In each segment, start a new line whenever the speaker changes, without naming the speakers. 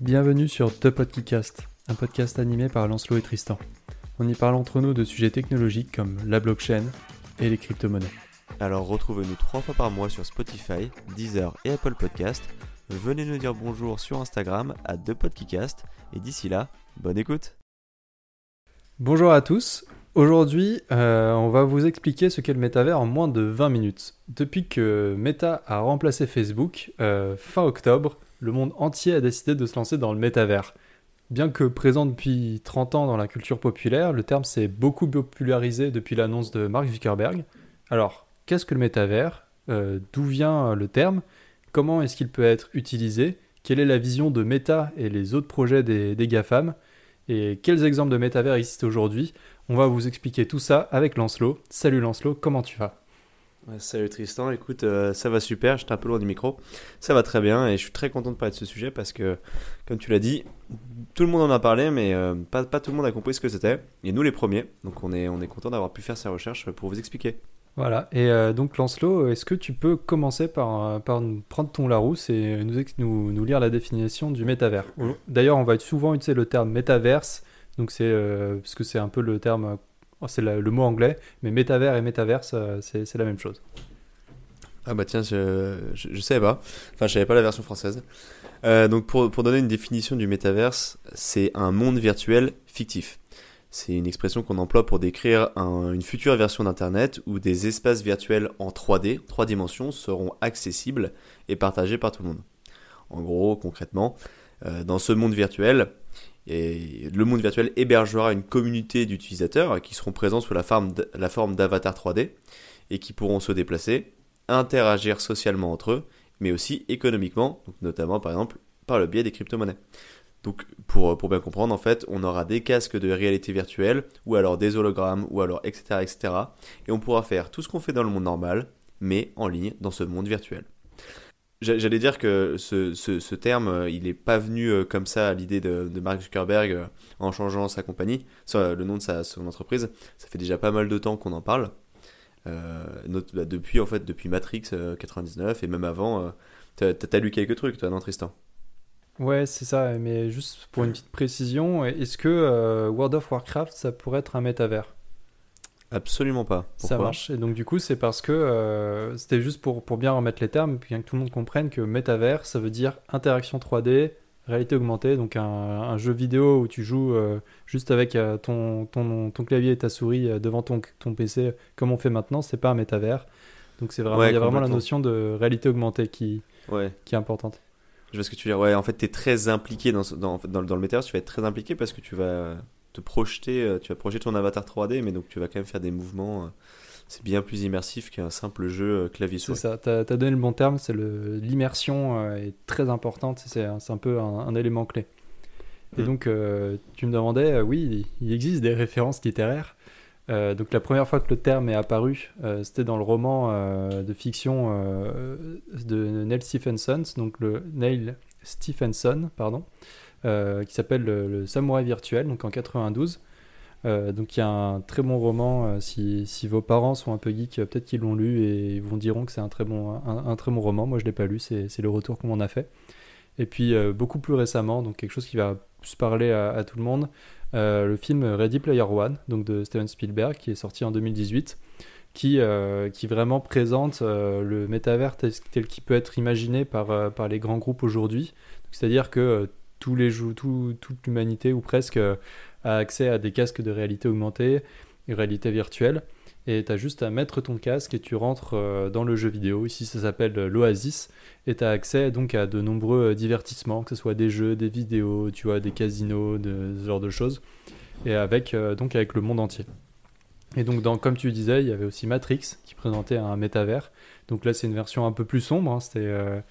Bienvenue sur The Podcast, un podcast animé par Lancelot et Tristan. On y parle entre nous de sujets technologiques comme la blockchain et les crypto-monnaies.
Alors retrouvez-nous trois fois par mois sur Spotify, Deezer et Apple Podcast. Venez nous dire bonjour sur Instagram à ThePodcast. Et d'ici là, bonne écoute
Bonjour à tous. Aujourd'hui, euh, on va vous expliquer ce qu'est le métavers en moins de 20 minutes. Depuis que Meta a remplacé Facebook, euh, fin octobre, le monde entier a décidé de se lancer dans le métavers. Bien que présent depuis 30 ans dans la culture populaire, le terme s'est beaucoup popularisé depuis l'annonce de Mark Zuckerberg. Alors, qu'est-ce que le métavers? Euh, D'où vient le terme? Comment est-ce qu'il peut être utilisé? Quelle est la vision de Meta et les autres projets des, des GAFAM? Et quels exemples de métavers existent aujourd'hui? On va vous expliquer tout ça avec Lancelot. Salut Lancelot, comment tu vas?
Salut Tristan, écoute, euh, ça va super, j'étais un peu loin du micro. Ça va très bien et je suis très content de parler de ce sujet parce que, comme tu l'as dit, tout le monde en a parlé, mais euh, pas, pas, tout le monde a compris ce que c'était. Et nous les premiers, donc on est, on est content d'avoir pu faire ces recherches pour vous expliquer.
Voilà, et euh, donc Lancelot, est-ce que tu peux commencer par, par prendre ton Larousse et nous, nous, nous, lire la définition du métavers D'ailleurs, on va souvent utiliser le terme métaverse, donc c'est parce que c'est un peu le terme c'est le mot anglais, mais métavers et métaverse, euh, c'est la même chose.
Ah bah tiens, je, je, savais pas. Enfin, je savais pas la version française. Euh, donc pour, pour, donner une définition du métaverse, c'est un monde virtuel fictif. C'est une expression qu'on emploie pour décrire une future version d'Internet où des espaces virtuels en 3D, 3 dimensions, seront accessibles et partagés par tout le monde. En gros, concrètement, euh, dans ce monde virtuel, et le monde virtuel hébergera une communauté d'utilisateurs qui seront présents sous la forme d'avatars 3D et qui pourront se déplacer, interagir socialement entre eux, mais aussi économiquement, notamment par exemple par le biais des crypto-monnaies. Donc pour, pour bien comprendre, en fait, on aura des casques de réalité virtuelle, ou alors des hologrammes, ou alors etc. etc. Et on pourra faire tout ce qu'on fait dans le monde normal, mais en ligne dans ce monde virtuel. J'allais dire que ce, ce, terme, euh, il n'est pas venu euh, comme ça à l'idée de, Mark Zuckerberg euh, en changeant sa compagnie, le nom de sa, son entreprise. Ça fait déjà pas mal de temps qu'on en parle. Bah, depuis en fait, depuis Matrix 99 et même avant, t'as as lu quelques trucs, toi, non, Tristan?
Ouais, c'est ça. Mais juste pour une petite précision, est-ce que World of Warcraft, ça pourrait être un métavers?
Absolument pas.
ça marche. Et donc, du coup, c'est parce que euh, c'était juste pour, pour bien remettre les termes, bien que tout le monde comprenne que métavers, ça veut dire interaction 3D, réalité augmentée, donc un, jeu vidéo où tu joues euh, juste avec euh, ton, ton, ton, clavier et ta souris devant ton, ton PC, comme on fait maintenant, c'est pas un métavers. Donc, c'est vraiment, il y a vraiment la notion de réalité augmentée qui, qui est importante.
Je vois ce que tu veux dire. Ouais, en fait, tu es très impliqué dans, dans, dans, dans le métavers, tu vas être très impliqué parce que tu vas projeter, euh, tu vas projeter ton avatar 3D, mais donc tu vas quand même faire des mouvements. Euh, c'est bien plus immersif qu'un simple jeu euh, clavier
souris. C'est ça, tu as, donné le bon terme, c'est l'immersion est très importante, c'est un, peu un, élément clé. Et mm. donc, tu me demandais, oui, il existe des références littéraires. donc la première fois que le terme est apparu, c'était dans le roman de fiction de Neil Stephenson, donc le Neil Stephenson, pardon, qui s'appelle le, Samouraï virtuel, donc en 92. Euh, donc il y a un très bon roman. Euh, si, si, vos parents sont un peu geeks, peut-être qu'ils l'ont lu et ils vous diront que c'est un très bon, un, très bon roman. Moi je l'ai pas lu, c'est le retour qu'on m'en a fait. Et puis beaucoup plus récemment, donc quelque chose qui va plus parler à, tout le monde, le film Ready Player One, donc de Steven Spielberg, qui est sorti en 2018, qui, qui vraiment présente le métavers tel, tel qu'il peut être imaginé par, par les grands groupes aujourd'hui. C'est-à-dire que tous les tout, toute l'humanité ou presque euh, a accès à des casques de réalité augmentée réalité virtuelle. Et tu as juste à mettre ton casque et tu rentres euh, dans le jeu vidéo. Ici, ça s'appelle euh, l'Oasis. Et tu as accès donc à de nombreux divertissements, que ce soit des jeux, des vidéos, tu vois, des casinos, de, ce genre de choses. Et avec, donc avec le monde entier. Et donc, comme tu disais, il y avait aussi Matrix qui présentait un métavers. Donc là, c'est une version un peu plus sombre. Hein. C'était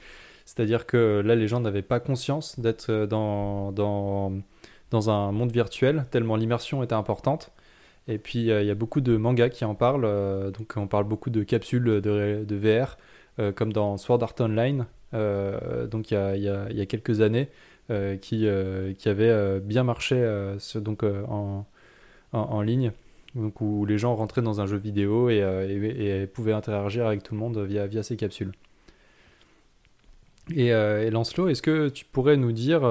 c'est-à-dire que là, les gens n'avaient pas conscience d'être euh, dans, dans, dans, un monde virtuel, tellement l'immersion était importante. Et puis, euh, il y a beaucoup de mangas qui en parlent. Euh, donc, on parle beaucoup de capsules de, VR, comme dans Sword Art Online, donc il y, a, y quelques années, qui, qui avait bien marché donc, en, en, ligne. Donc, où les gens rentraient dans un jeu vidéo et, et, et pouvaient interagir avec tout le monde via, via ces capsules. Et, et Lancelot, est-ce que tu pourrais nous dire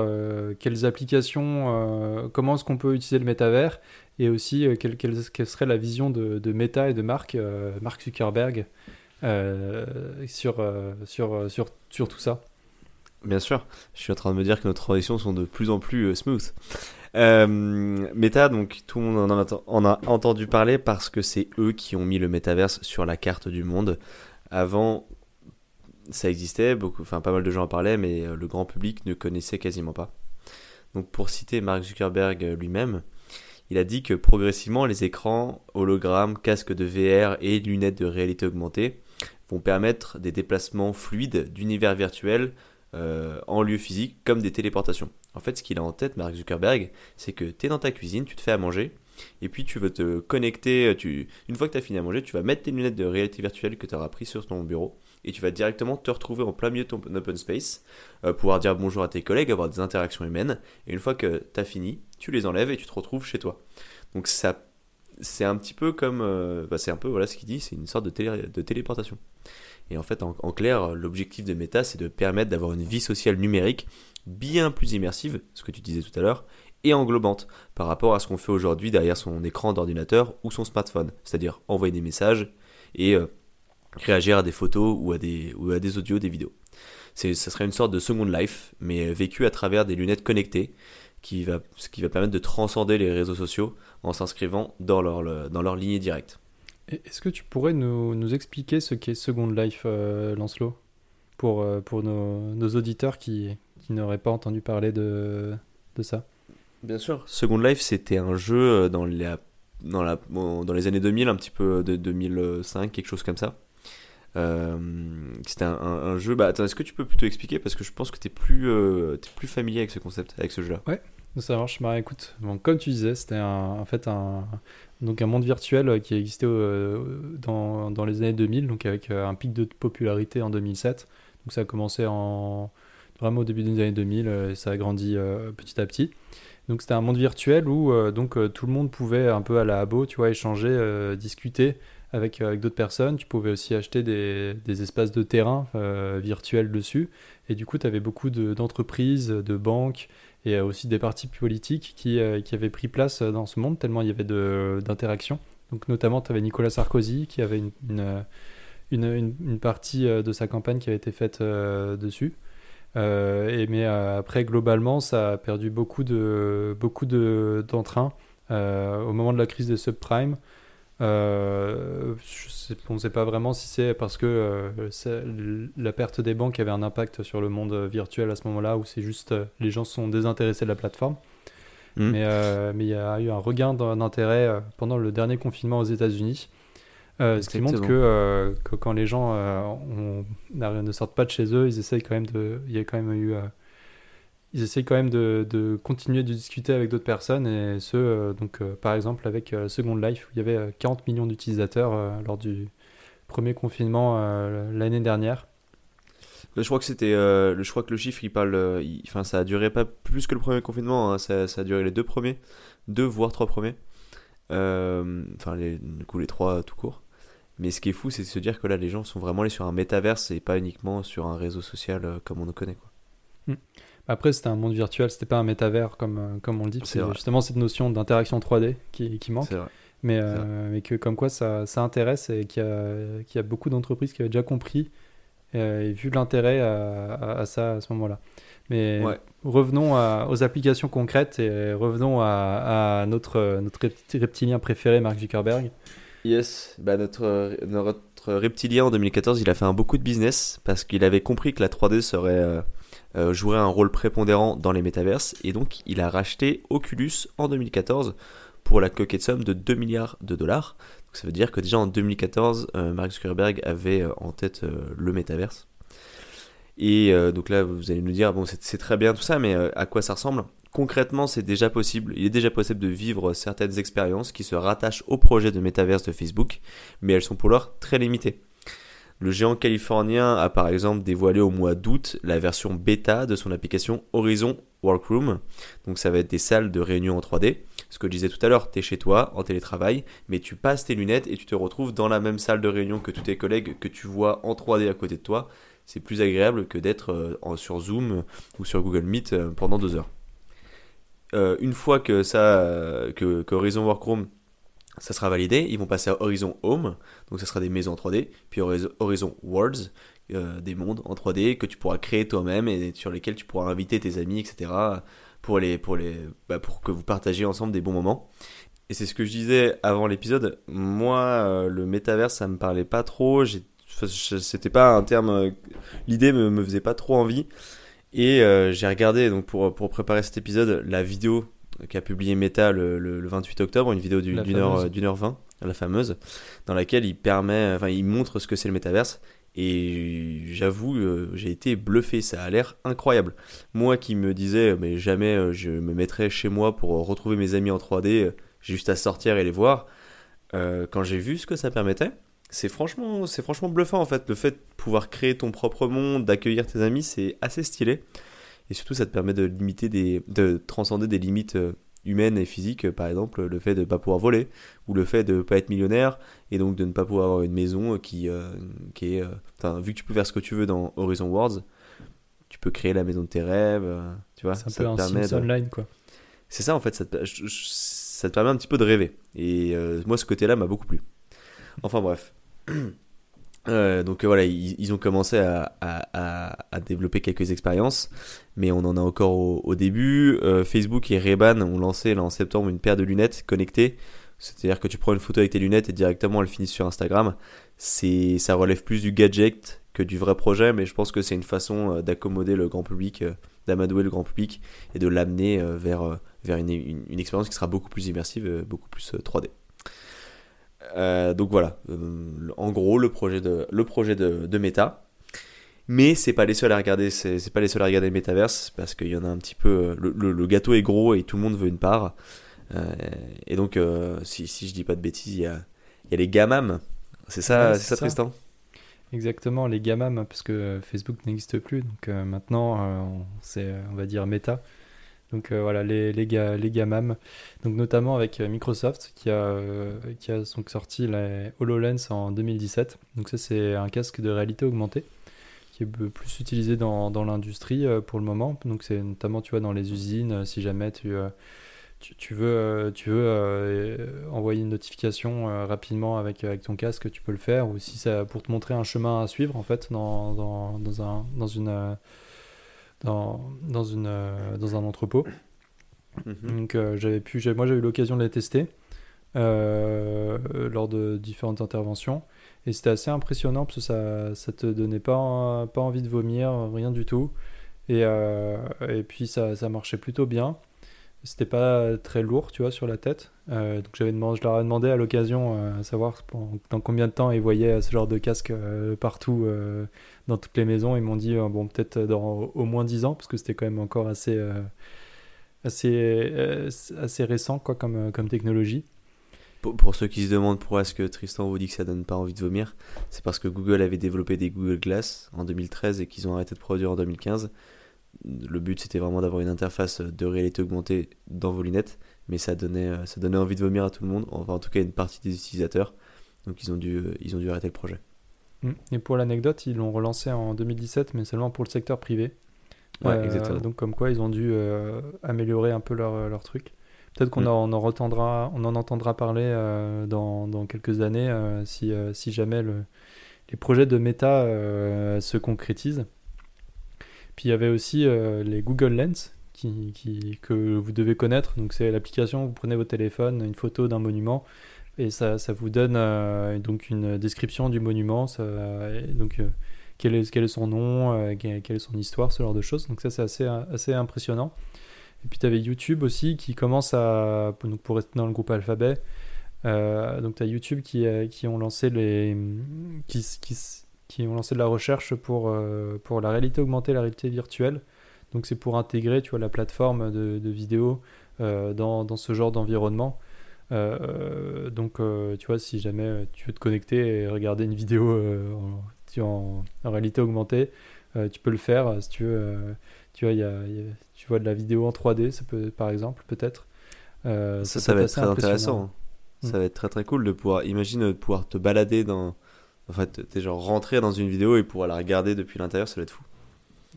quelles applications, comment est-ce qu'on peut utiliser le métavers et aussi quelle, serait la vision de, Meta et de Mark, Zuckerberg sur, sur, sur, tout ça?
Bien sûr, je suis en train de me dire que nos transitions sont de plus en plus euh, smooth. Euh, Meta, donc tout le monde en a, entendu parler parce que c'est eux qui ont mis le métaverse sur la carte du monde. Avant, ça existait, beaucoup, enfin pas mal de gens en parlaient, mais euh, le grand public ne connaissait quasiment pas. Donc pour citer Mark Zuckerberg lui-même, il a dit que progressivement les écrans, hologrammes, casques de VR et lunettes de réalité augmentée vont permettre des déplacements fluides d'univers virtuels euh, en lieu physique comme des téléportations. En fait, ce qu'il a en tête, Mark Zuckerberg, c'est que tu es dans ta cuisine, tu te fais à manger, et puis tu veux te connecter, tu, une fois que tu as fini à manger, tu vas mettre tes lunettes de réalité virtuelle que tu auras pris sur ton bureau, et tu vas directement te retrouver en plein milieu de ton open space, euh, pouvoir dire bonjour à tes collègues, avoir des interactions humaines, et une fois que tu as fini, tu les enlèves et tu te retrouves chez toi. Donc ça, c'est un petit peu comme, euh, bah, c'est un peu voilà ce qu'il dit, c'est une sorte de, téléportation. Et en fait, en, clair, l'objectif de Meta, c'est de permettre d'avoir une vie sociale numérique bien plus immersive, ce que tu disais tout à l'heure, et englobante par rapport à ce qu'on fait aujourd'hui derrière son écran d'ordinateur ou son smartphone, c'est-à-dire envoyer des messages et euh, réagir à des photos ou à des, ou à des audios, des vidéos. ça serait une sorte de second life, mais vécu à travers des lunettes connectées, qui va, ce qui va permettre de transcender les réseaux sociaux en s'inscrivant dans leur, dans leur lignée directe.
Est-ce que tu pourrais nous, nous expliquer ce qu'est Second Life, euh, Lancelot, pour, euh, pour nos, nos, auditeurs qui, qui n'auraient pas entendu parler de, de ça?
Bien sûr. Second Life, c'était un jeu euh, dans les, dans, la, dans les années 2000, un petit peu de 2005, quelque chose comme ça. C'était un, jeu. Bah, attends, est-ce que tu peux plutôt expliquer? Parce que je pense que tu es, plus, es plus familier avec ce concept, avec ce jeu-là.
Ouais, ça marche. Bah, écoute, bon, comme tu disais, c'était en fait un, donc un monde virtuel euh, qui existait euh, dans, dans, les années 2000, donc avec euh, un pic de popularité en 2007. Donc ça a commencé en, vraiment au début des années 2000 et ça a grandi petit à petit. Donc c'était un monde virtuel où donc tout le monde pouvait un peu à la abo, tu vois, échanger, discuter avec, avec d'autres personnes. Tu pouvais aussi acheter des, espaces de terrain virtuels dessus. Et du coup, tu avais beaucoup d'entreprises, de, banques et aussi des partis politiques qui, euh, avaient pris place dans ce monde, tellement il y avait d'interactions. Donc notamment, tu avais Nicolas Sarkozy qui avait une, partie euh, de sa campagne qui avait été faite euh, dessus. mais après, globalement, ça a perdu beaucoup de beaucoup d'entrain au moment de la crise des subprimes. Euh, on ne sait pas vraiment si c'est parce que euh, la perte des banques avait un impact sur le monde virtuel à ce moment-là ou c'est juste euh, les gens sont désintéressés de la plateforme. Hmm. Mais il y a eu un regain d'intérêt pendant le dernier confinement aux États-Unis. ce qui montre que, que, quand les gens ne sortent pas de chez eux, ils essayent quand même de. Il y a quand même eu ils essayent quand même de, de continuer de discuter avec d'autres personnes et ce, euh, donc euh, par exemple avec euh, Second Life où il y avait 40 millions d'utilisateurs lors du premier confinement l'année dernière.
Je crois que c'était, je crois que le chiffre il parle, enfin ça a duré pas plus que le premier confinement, hein, ça, ça, a duré les deux premiers, deux voire trois premiers, enfin les, du coup les trois tout court. Mais ce qui est fou, c'est de se dire que là les gens sont vraiment allés sur un métaverse et pas uniquement sur un réseau social comme on le connaît quoi.
Hmm. Après, c'était un monde virtuel, c'était pas un métavers comme, euh, comme on le dit. C'est justement cette notion d'interaction 3D qui, qui manque. Mais, euh, mais que comme quoi ça, ça intéresse et qu'il y, y, a beaucoup d'entreprises qui avaient déjà compris euh, et, vu l'intérêt à, à, ça à ce moment-là. Mais revenons aux applications concrètes et revenons à, notre, notre reptilien préféré, Mark Zuckerberg.
Yes, bah notre, notre reptilien en 2014, il a fait un beaucoup de business parce qu'il avait compris que la 3D serait euh, jouerait un rôle prépondérant dans les métaverses et donc il a racheté Oculus en 2014 pour la coquette somme de 2 milliards de dollars. Donc ça veut dire que déjà en 2014, euh, Mark Zuckerberg avait euh, en tête le métaverse. Et donc là, vous allez nous dire, bon, c'est très bien tout ça, mais à quoi ça ressemble? Concrètement, c'est déjà possible. Il est déjà possible de vivre certaines expériences qui se rattachent au projet de métaverse de Facebook, mais elles sont pour l'heure très limitées. Le géant californien a par exemple dévoilé au mois d'août la version bêta de son application Horizon Workroom. Donc ça va être des salles de réunion en 3D. Ce que je disais tout à l'heure, tu es chez toi en télétravail, mais tu passes tes lunettes et tu te retrouves dans la même salle de réunion que tous tes collègues que tu vois en 3D à côté de toi. c'est plus agréable que d'être sur Zoom ou sur Google Meet pendant deux heures. une fois que ça, que, que Horizon Workroom ça sera validé, ils vont passer à Horizon Home, donc ça sera des maisons en 3D, puis Horizon Worlds, euh, des mondes en 3D que tu pourras créer toi-même et sur lesquels tu pourras inviter tes amis, etc. pour, les, pour, les, bah, pour que vous partagiez ensemble des bons moments. Et c'est ce que je disais avant l'épisode, moi euh, le métaverse ça me parlait pas trop, c'était pas un terme, euh, l'idée me, me faisait pas trop envie. Et j'ai regardé donc pour, pour préparer cet épisode la vidéo qui a publié Meta le, 28 octobre, une vidéo d'une heure, d'une heure 20, la fameuse, dans laquelle il permet, enfin, il montre ce que c'est le métaverse. Et j'avoue, euh, j'ai été bluffé, ça a l'air incroyable. Moi qui me disais, mais jamais euh, je me mettrais chez moi pour retrouver mes amis en 3D, j'ai juste à sortir et les voir. Euh, quand j'ai vu ce que ça permettait, c'est franchement, c'est franchement bluffant en fait. Le fait de pouvoir créer ton propre monde, d'accueillir tes amis, c'est assez stylé. Et surtout, ça te permet de limiter des, de transcender des limites euh, humaines et physiques, par exemple le fait de ne pas pouvoir voler, ou le fait de ne pas être millionnaire, et donc de ne pas pouvoir avoir une maison qui, euh, qui est... Euh, vu que tu peux faire ce que tu veux dans Horizon Worlds, tu peux créer la maison de tes rêves, tu vois.
C'est un peu un permet de... online, quoi.
C'est ça, en fait, ça te, ça te, permet un petit peu de rêver. Et moi, ce côté-là m'a beaucoup plu. Enfin bref. Euh, donc euh, voilà, ils, ont commencé à, développer quelques expériences, mais on en a encore au, début. Euh, Facebook et Ray-Ban ont lancé là, en septembre une paire de lunettes connectées. C'est-à-dire que tu prends une photo avec tes lunettes et directement elles finissent sur Instagram. C'est, ça relève plus du gadget que du vrai projet, mais je pense que c'est une façon d'accommoder le grand public, d'amadouer le grand public et de l'amener vers, vers une, une expérience qui sera beaucoup plus immersive, beaucoup plus 3D. Euh, donc voilà, euh, en gros le projet de, le projet de, de Meta. Mais c'est pas les seuls à regarder, c'est pas les seuls à regarder le métaverse parce qu'il y en a un petit peu. Le, le, gâteau est gros et tout le monde veut une part. Euh, et donc, si, si, je dis pas de bêtises, il y a, y a les gamam. C'est ça, c'est ça, Tristan?
Exactement, les gamam, parce que Facebook n'existe plus. Donc maintenant, c'est, on va dire, Meta. Donc euh, voilà, les, les, les gamam. Donc notamment avec euh, Microsoft qui a, euh, qui a donc sorti la HoloLens en 2017. Donc ça c'est un casque de réalité augmentée qui est plus utilisé dans, dans l'industrie pour le moment. Donc c'est notamment tu vois dans les usines si jamais tu tu, veux, tu veux envoyer une notification rapidement avec, avec ton casque, tu peux le faire. Ou si c'est pour te montrer un chemin à suivre, en fait, dans, dans, dans, un, dans une, dans, dans, une, euh, dans un entrepôt. Mhm. Donc euh, j'avais pu, moi j'ai eu l'occasion de les tester euh, lors de différentes interventions. Et c'était assez impressionnant parce que ça, ça te donnait pas, pas envie de vomir, rien du tout. Et, et puis ça, ça marchait plutôt bien c'était pas très lourd, tu vois, sur la tête. Euh, donc j'avais demandé, je leur ai demandé à l'occasion euh, à savoir dans combien de temps ils voyaient ce genre de casque euh, partout dans toutes les maisons. Ils m'ont dit bon peut-être dans au moins 10 ans parce que c'était quand même encore assez assez assez récent quoi comme comme technologie.
Pour, pour ceux qui se demandent pourquoi est-ce que Tristan vous dit que ça donne pas envie de vomir, c'est parce que Google avait développé des Google Glass en 2013 et qu'ils ont arrêté de produire en 2015 le but c'était vraiment d'avoir une interface de réalité augmentée dans vos lunettes, mais ça donnait, euh, ça donnait envie de vomir à tout le monde, enfin en tout cas une partie des utilisateurs. Donc ils ont dû, euh, ils ont dû arrêter le projet.
Mm. Et pour l'anecdote, ils l'ont relancé en 2017, mais seulement pour le secteur privé.
Ouais, euh, exactement.
Donc comme quoi ils ont dû améliorer un peu leur, leur truc. Peut-être qu'on mm. en, on en entendra parler dans, dans, quelques années si, si jamais le, les projets de méta se concrétisent. Puis il y avait aussi euh, les Google Lens qui, que vous devez connaître. Donc c'est l'application, vous prenez votre téléphone, une photo d'un monument et ça, ça vous donne euh, donc une description du monument. Donc euh, quel, est, quel est son nom, quelle, est son histoire, ce genre de choses. Donc ça c'est assez, assez impressionnant. Et puis tu avais YouTube aussi qui commence à, donc pour rester dans le groupe Alphabet, donc tu as YouTube qui, qui ont lancé les... Qui, qui, qui ont lancé de la recherche pour, euh, pour la réalité augmentée, la réalité virtuelle. Donc c'est pour intégrer tu vois, la plateforme de, de vidéo euh, dans, dans, ce genre d'environnement. Euh, donc tu vois, si jamais tu veux te connecter et regarder une vidéo en, en, en, réalité augmentée, tu peux le faire. Si tu veux, tu vois, y a, tu vois de la vidéo en 3D, ça peut, par exemple, peut-être.
ça, ça, va être très intéressant. Ça va être très très cool de pouvoir, imagine de pouvoir te balader dans, En fait, t'es genre rentré dans une vidéo et pouvoir la regarder depuis l'intérieur, ça doit être fou.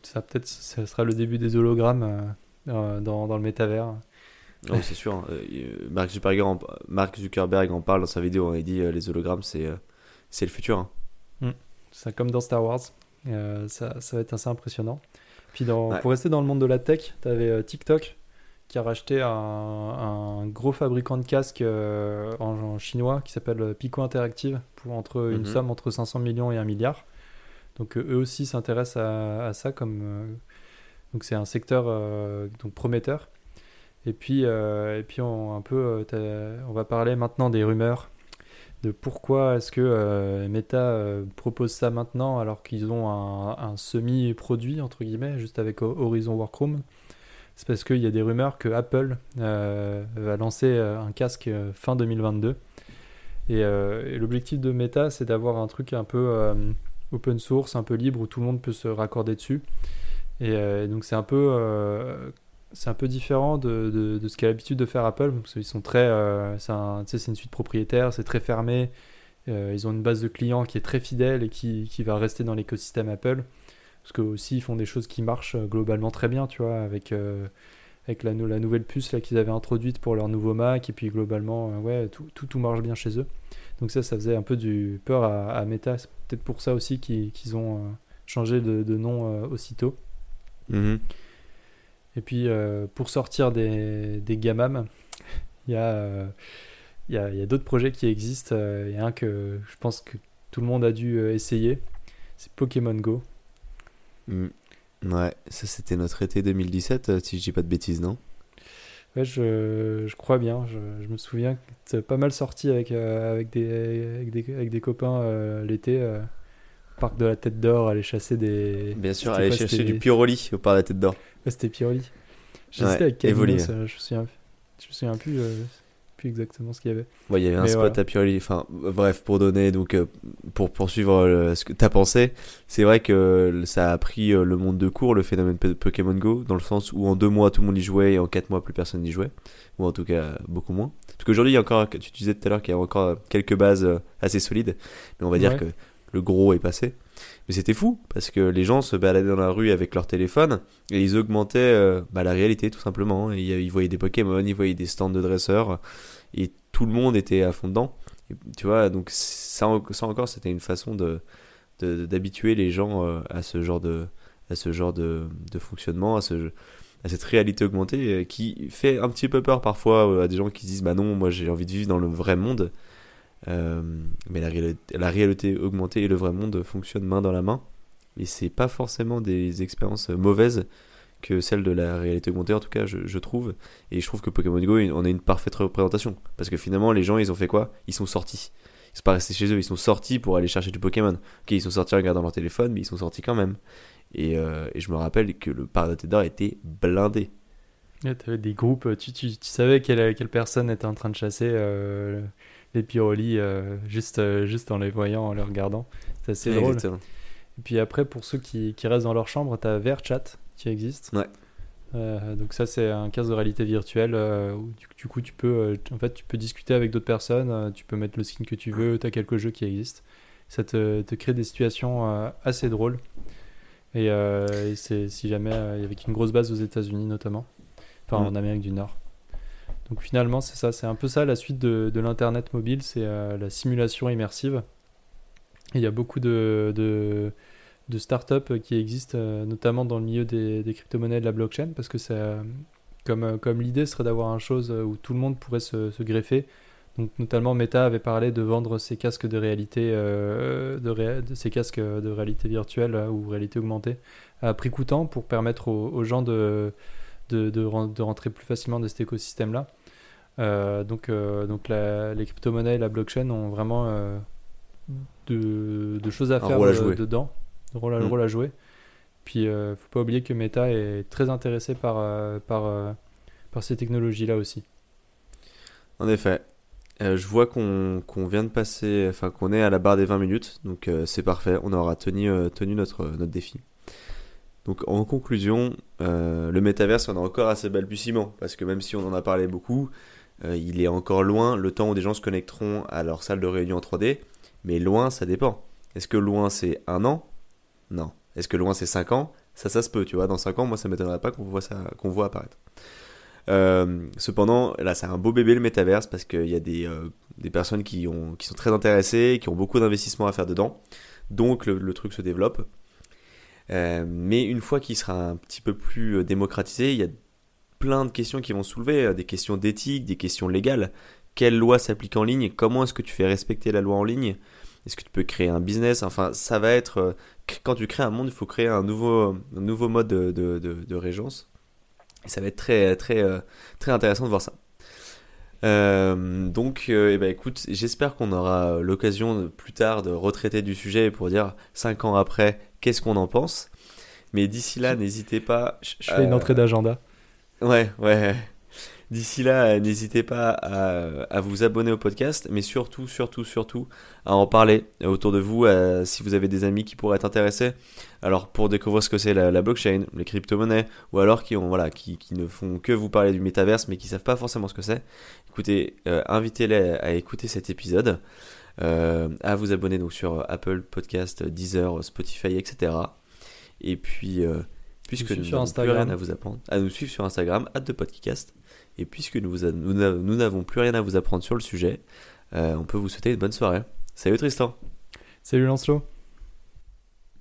Ça peut-être, ça sera le début des hologrammes euh, euh, dans, dans le métavers.
Non, c'est sûr. hein. Euh, Mark, Zuckerberg en, Mark Zuckerberg en parle dans sa vidéo. hein. Il dit les hologrammes, c'est c'est le futur. hein.
C'est comme dans Star Wars. Euh, ça, ça va être assez impressionnant. Puis dans,
Ouais.
pour rester dans le monde de la tech, tu avais TikTok qui a racheté un, un gros fabricant de casques euh, en, en chinois qui s'appelle Pico Interactive pour entre une
Mhm.
somme entre 500 millions et 1 milliard. Donc euh, eux aussi s'intéressent à, à ça comme euh, donc c'est un secteur euh, donc prometteur. Et puis et puis on un peu on va parler maintenant des rumeurs de pourquoi est-ce que Meta propose ça maintenant alors qu'ils ont un, un semi-produit entre guillemets juste avec Ho- Horizon Workroom. C'est parce qu'il y a des rumeurs que Apple euh, va lancer euh, un casque euh, fin 2022. Et, l'objectif de Meta, c'est d'avoir un truc un peu open source, un peu libre où tout le monde peut se raccorder dessus. Et, donc c'est un peu différent de, de- ce qu'a l'habitude de faire Apple parce qu'ils sont très c'est une suite propriétaire, c'est très fermé. Ils ont une base de clients qui est très fidèle et qui va rester dans l'écosystème Apple. Parce que aussi ils font des choses qui marchent euh, globalement très bien, tu vois, avec, euh, avec la, nou- la nouvelle puce là, qu'ils avaient introduite pour leur nouveau Mac. Et puis globalement, euh, ouais, tout, tout, tout marche bien chez eux. Donc ça, ça faisait un peu du peur à, à Meta. C'est peut-être pour ça aussi qu'ils qu'ils ont changé de, de nom aussitôt.
Mhm.
Et puis pour sortir des, des gamam, il y a, il y a, il y a d'autres projets qui existent. Il y a un que je pense que tout le monde a dû essayer. C'est Pokémon Go.
Mm. Ouais, ça c'était notre été 2017, euh, si je dis pas de bêtises, non?
Ouais, je, je crois bien. Je, je me souviens que c'est pas mal sorti avec, euh, avec, des, avec, des, avec des copains euh, l'été. euh, au parc de la Tête d'Or, aller chasser des.
Bien sûr, aller chercher du Piroli au par la tête d'or.
Ouais, c'était Piroli. J'ai
Ouais,
avec euh, je me souviens, je me souviens plus, plus exactement ce qu'il y avait.
Ouais, il y avait un
Mais
spot
voilà.
à Piroli. Enfin, bref, pour donner, donc, euh, pour poursuivre euh, ce que t'as pensé, c'est vrai que ça a pris euh, le monde de court, le phénomène Pokémon Go, dans le sens où en deux mois tout le monde y jouait et en quatre mois plus personne n'y jouait. Ou en tout cas, beaucoup moins. Parce qu'aujourd'hui, il y a encore, tu disais tout à l'heure qu'il y a encore quelques bases assez solides, mais on va dire que le gros est passé. Mais c'était fou, parce que les gens se baladaient dans la rue avec leur téléphone et ils augmentaient euh, bah, la réalité tout simplement. Et ils voyaient des Pokémon, ils voyaient des stands de dresseurs et tout le monde était à fond dedans. Et, tu vois, donc ça, ça encore, c'était une façon de d'habituer les gens euh, à ce genre de à ce genre de, de fonctionnement, à ce à cette réalité augmentée euh, qui fait un petit peu peur parfois euh, à des gens qui se disent bah non, moi j'ai envie de vivre dans le vrai monde. Euh, mais la réalité, augmentée et le vrai monde fonctionnent main dans la main. Et c'est pas forcément des expériences mauvaises que celles de la réalité augmentée, en tout cas, je, trouve. Et je trouve que Pokémon Go en est une parfaite représentation. Parce que finalement, les gens, ils ont fait quoi? Ils sont sortis. Ils sont pas restés chez eux, ils sont sortis pour aller chercher du Pokémon. Ok, ils sont sortis en regardant leur téléphone, mais ils sont sortis quand même. Et, euh, je me rappelle que le parc d'Or était blindé.
Ouais, t'avais des groupes, tu, tu, tu savais quelle, quelle personne était en train de chasser euh, les Piroli euh, juste, euh, juste en les voyant, en les regardant. C'est assez drôle.
Exactement.
Et puis après, pour ceux qui, qui restent dans leur chambre, t'as VRChat qui existe.
Ouais.
Euh, donc ça, c'est un casque de réalité virtuelle euh, où du, du coup, tu peux, euh, en fait, tu peux discuter avec d'autres personnes, tu peux mettre le skin que tu veux, t'as quelques jeux qui existent. Ça te, te crée des situations assez drôles. Et, et c'est si jamais, avec une grosse base aux États-Unis notamment, enfin en
Mm.
Amérique du Nord. Donc finalement, c'est ça, c'est un peu ça la suite de, de l'internet mobile, c'est euh, la simulation immersive. Il y a beaucoup de, de, de startups qui existent, euh, notamment dans le milieu des, des crypto-monnaies et de la blockchain, parce que comme, euh, comme l'idée serait d'avoir un chose où tout le monde pourrait se, se greffer. Donc notamment Meta avait parlé de vendre ses casques de réalité, de, ces casques de réalité virtuelle ou réalité augmentée à prix coûtant pour permettre aux, aux gens de, de, de rentrer plus facilement dans cet écosystème-là. Euh, donc euh, donc la- les crypto-monnaies et la blockchain ont vraiment euh, de, de choses à faire
rôle à jouer.
dedans, rôle, à-
Mm.
rôle à jouer. Puis euh, faut pas oublier que Meta est très intéressé par, par, par ces technologies-là aussi.
En effet. Euh, je vois qu'on qu'on vient de passer, enfin qu'on est à la barre des 20 minutes, donc euh, c'est parfait, on aura tenu, euh, tenu notre, notre défi. Donc en conclusion, le métaverse on est encore assez balbutiement, parce que même si on en a parlé beaucoup, il est encore loin le temps où des gens se connecteront à leur salle de réunion en 3D, mais loin ça dépend. Est-ce que loin c'est un an? Non. Est-ce que loin c'est 5 ans? Ça, ça se peut, tu vois. Dans 5 ans, moi, ça m'étonnerait pas qu'on voit, ça, qu'on voit apparaître. Euh, cependant, là, c'est un beau bébé le métaverse parce qu'il y a des, euh, des personnes qui, ont, qui sont très intéressées, qui ont beaucoup d'investissements à faire dedans. Donc, le, truc se développe. Euh, mais une fois qu'il sera un petit peu plus démocratisé, il y a plein de questions qui vont soulever, des questions d'éthique, des questions légales. Quelle loi s'applique en ligne? Comment est-ce que tu fais respecter la loi en ligne? Est-ce que tu peux créer un business? Enfin, ça va être... Quand tu crées un monde, il faut créer un nouveau, un nouveau mode de, de, de régence. Et ça va être très, très, euh, très intéressant de voir ça. Euh, donc, euh, eh ben, écoute, j'espère qu'on aura l'occasion plus tard de retraiter du sujet pour dire 5 ans après qu'est-ce qu'on en pense? Mais d'ici là, n'hésitez pas.
Je fais une entrée d'agenda.
Ouais, ouais. D'ici là, n'hésitez pas à, vous abonner au podcast, mais surtout, surtout, surtout, à en parler autour de vous, si vous avez des amis qui pourraient être intéressés. Alors, pour découvrir ce que c'est la, blockchain, les crypto-monnaies, ou alors qui, ont, voilà, qui, ne font que vous parler du métaverse, mais qui savent pas forcément ce que c'est, écoutez, euh, invitez-les à écouter cet épisode, euh, à vous abonner donc sur Apple Podcast, Deezer, Spotify, etc. Et puis, euh, puisque nous n'avons plus rien à vous apprendre, à nous suivre sur Instagram, at podcast. Et puisque nous n'avons plus rien à vous apprendre sur le sujet, euh, on peut vous souhaiter une bonne soirée. Salut Tristan.
Salut Lancelot.